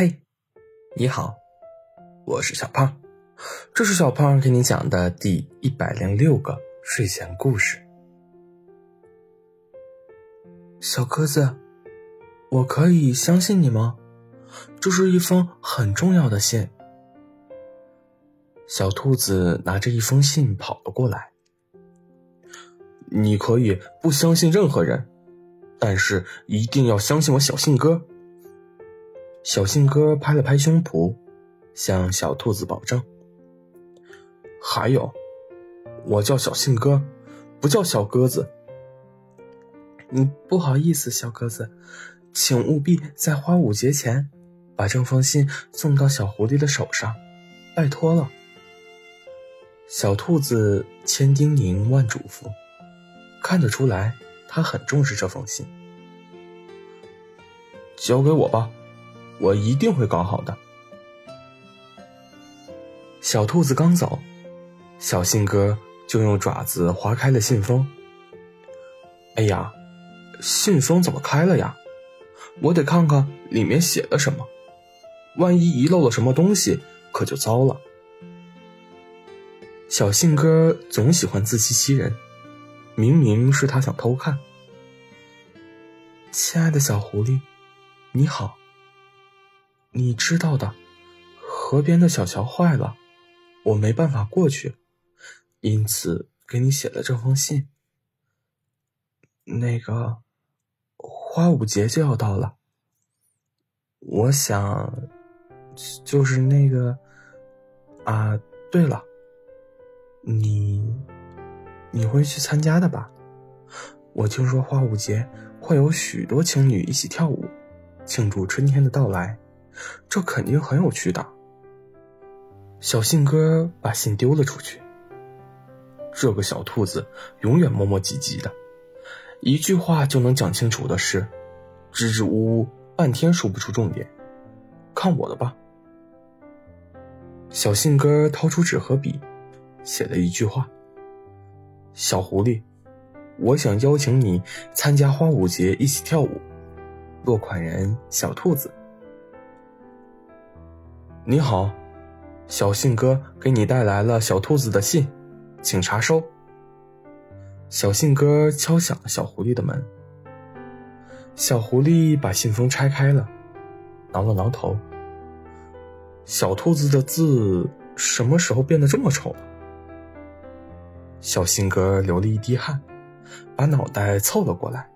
嘿，你好，我是小胖，这是小胖给你讲的第一百零六个睡前故事。小鸽子，我可以相信你吗？这是一封很重要的信。小兔子拿着一封信跑了过来。你可以不相信任何人，但是一定要相信我小信鸽。小信鸽拍了拍胸脯，向小兔子保证：“还有，我叫小信鸽，不叫小鸽子。你不好意思，小鸽子，请务必在花舞节前把这封信送到小狐狸的手上，拜托了。”小兔子千叮咛万嘱咐，看得出来，他很重视这封信。交给我吧。我一定会搞好的。小兔子刚走，小信鸽就用爪子划开了信封。哎呀，信封怎么开了呀？我得看看里面写了什么，万一遗漏了什么东西，可就糟了。小信鸽总喜欢自欺欺人，明明是他想偷看。亲爱的小狐狸，你好。你知道的，河边的小桥坏了，我没办法过去，因此给你写了这封信。那个花舞节就要到了，我想，就是那个啊，对了，你你会去参加的吧？我听说花舞节会有许多情侣一起跳舞，庆祝春天的到来。这肯定很有趣的。小信鸽把信丢了出去。这个小兔子永远磨磨唧唧的，一句话就能讲清楚的事，支支吾吾半天说不出重点。看我的吧。小信鸽掏出纸和笔，写了一句话：“小狐狸，我想邀请你参加花舞节，一起跳舞。”落款人：小兔子。你好，小信鸽给你带来了小兔子的信，请查收。小信鸽敲响了小狐狸的门。小狐狸把信封拆开了，挠了挠头。小兔子的字什么时候变得这么丑了？小信鸽流了一滴汗，把脑袋凑了过来。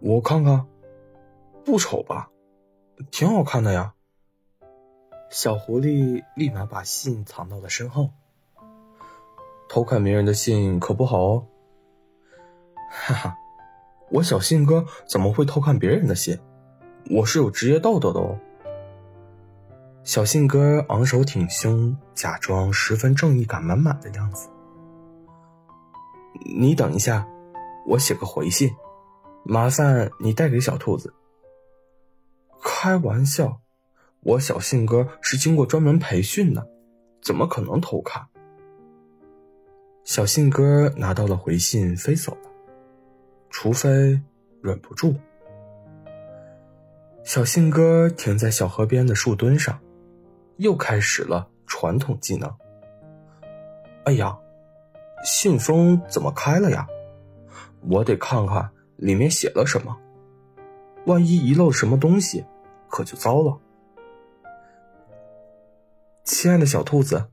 我看看，不丑吧？挺好看的呀。小狐狸立马把信藏到了身后。偷看别人的信可不好哦。哈哈，我小信鸽怎么会偷看别人的信？我是有职业道德的哦。小信鸽昂首挺胸，假装十分正义感满满的样子。你等一下，我写个回信，麻烦你带给小兔子。开玩笑。我小信鸽是经过专门培训的，怎么可能偷看？小信鸽拿到了回信，飞走了。除非忍不住。小信鸽停在小河边的树墩上，又开始了传统技能。哎呀，信封怎么开了呀？我得看看里面写了什么，万一遗漏什么东西，可就糟了。亲爱的小兔子，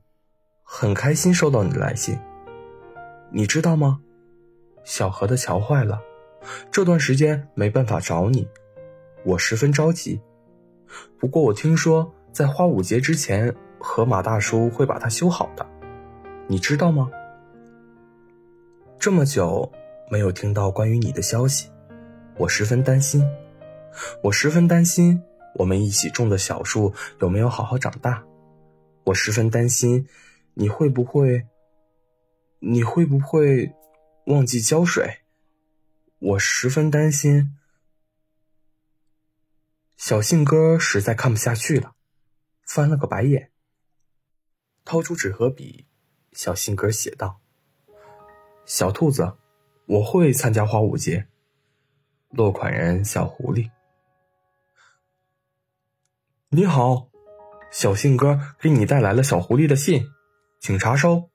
很开心收到你的来信。你知道吗？小河的桥坏了，这段时间没办法找你，我十分着急。不过我听说在花舞节之前，河马大叔会把它修好的，你知道吗？这么久没有听到关于你的消息，我十分担心。我十分担心我们一起种的小树有没有好好长大。我十分担心，你会不会？你会不会忘记浇水？我十分担心。小信鸽实在看不下去了，翻了个白眼，掏出纸和笔，小信鸽写道：“小兔子，我会参加花舞节。”落款人：小狐狸。你好，小信哥给你带来了小狐狸的信，请查收。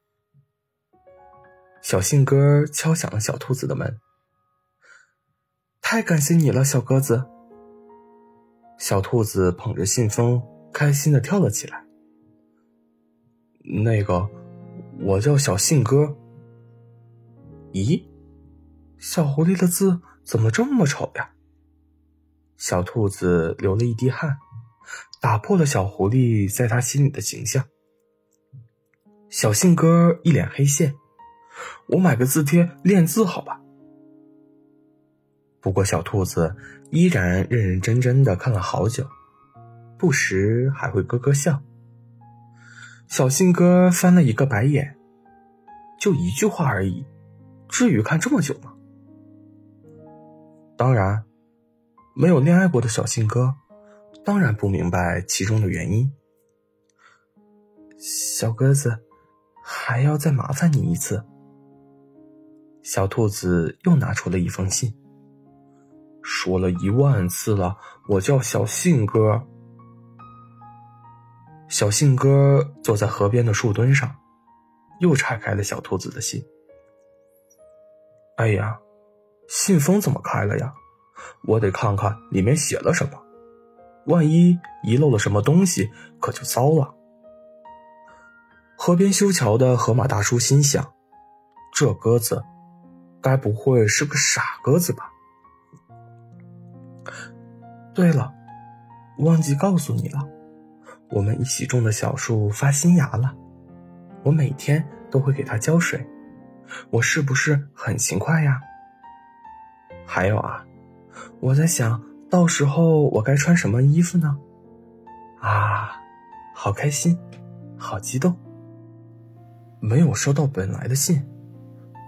小信哥敲响了小兔子的门。太感谢你了，小鸽子。小兔子捧着信封，开心的跳了起来。那个，我叫小信哥。咦，小狐狸的字怎么这么丑呀？小兔子流了一滴汗，打破了小狐狸在他心里的形象。小信哥一脸黑线，我买个字帖练字好吧？不过小兔子依然认认真真的看了好久，不时还会咯咯笑。小信哥翻了一个白眼，就一句话而已，至于看这么久吗？当然。没有恋爱过的小信哥，当然不明白其中的原因。小鸽子，还要再麻烦你一次。小兔子又拿出了一封信，说了一万次了，我叫小信鸽。小信鸽坐在河边的树墩上，又拆开了小兔子的信。哎呀，信封怎么开了呀？我得看看里面写了什么，万一遗漏了什么东西，可就糟了。河边修桥的河马大叔心想：这鸽子，该不会是个傻鸽子吧？对了，忘记告诉你了，我们一起种的小树发新芽了，我每天都会给它浇水，我是不是很勤快呀？还有啊。我在想到时候我该穿什么衣服呢？啊，好开心，好激动！没有收到本来的信，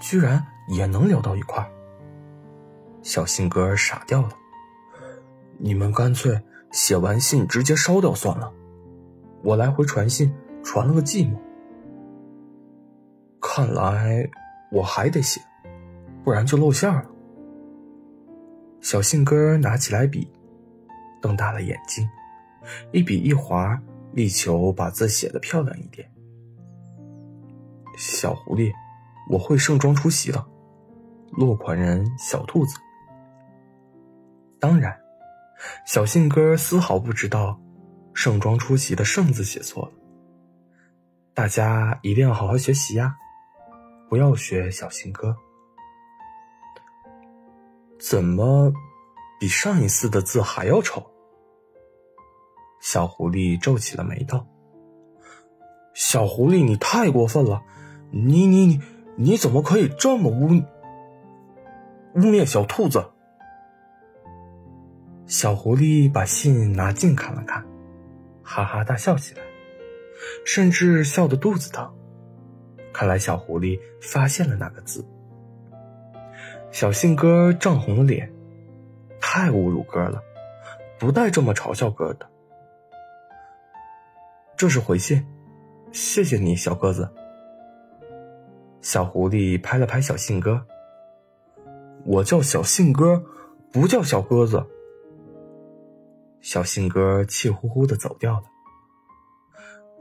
居然也能聊到一块儿。小信哥傻掉了。你们干脆写完信直接烧掉算了，我来回传信传了个寂寞。看来我还得写，不然就露馅了。小信鸽拿起来笔，瞪大了眼睛，一笔一划，力求把字写得漂亮一点。小狐狸，我会盛装出席的。落款人小兔子。当然，小信鸽丝毫不知道盛装出席的“盛”字写错了。大家一定要好好学习呀，不要学小信鸽。怎么，比上一次的字还要丑？小狐狸皱起了眉头。小狐狸，你太过分了！你你你，你怎么可以这么污污蔑小兔子？小狐狸把信拿近看了看，哈哈大笑起来，甚至笑得肚子疼。看来小狐狸发现了那个字。小信哥涨红了脸，太侮辱哥了，不带这么嘲笑哥的。这是回信，谢谢你，小鸽子。小狐狸拍了拍小信哥，我叫小信哥，不叫小鸽子。小信哥气呼呼的走掉了。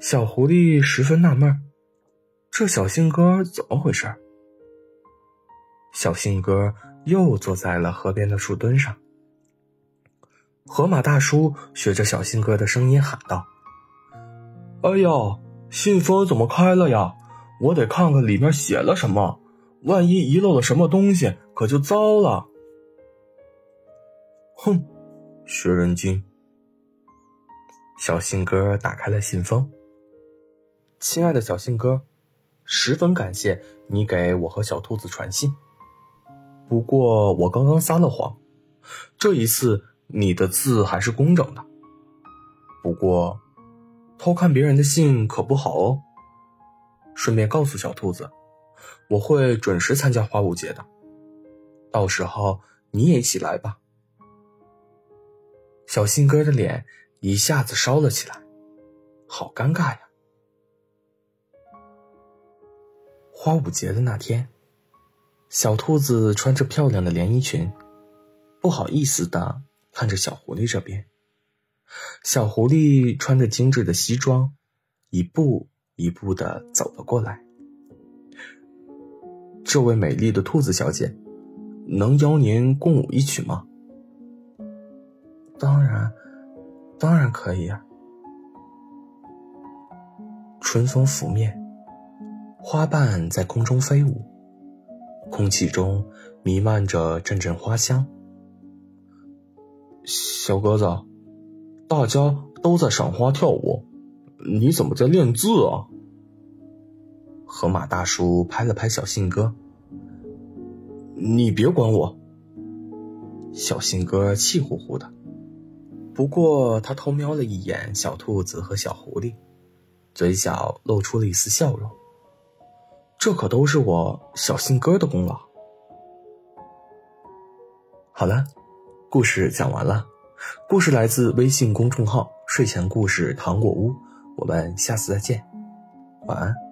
小狐狸十分纳闷，这小信哥怎么回事？小信鸽又坐在了河边的树墩上。河马大叔学着小信鸽的声音喊道：“哎呀，信封怎么开了呀？我得看看里面写了什么，万一遗漏了什么东西，可就糟了。”哼，学人精。小信鸽打开了信封。亲爱的小信鸽，十分感谢你给我和小兔子传信。不过我刚刚撒了谎，这一次你的字还是工整的。不过，偷看别人的信可不好哦。顺便告诉小兔子，我会准时参加花舞节的，到时候你也一起来吧。小信哥的脸一下子烧了起来，好尴尬呀！花舞节的那天。小兔子穿着漂亮的连衣裙，不好意思的看着小狐狸这边，小狐狸穿着精致的西装，一步一步的走了过来。这位美丽的兔子小姐，能邀您共舞一曲吗？当然，当然可以啊。春风拂面，花瓣在空中飞舞，空气中弥漫着阵阵花香。小鸽子，大家都在赏花跳舞，你怎么在练字啊？河马大叔拍了拍小信鸽：“你别管我。”小信鸽气呼呼的，不过他偷瞄了一眼小兔子和小狐狸。嘴角露出了一丝笑容，这可都是我小信鸽的功劳。好了，故事讲完了。故事来自微信公众号“睡前故事糖果屋”，我们下次再见，晚安。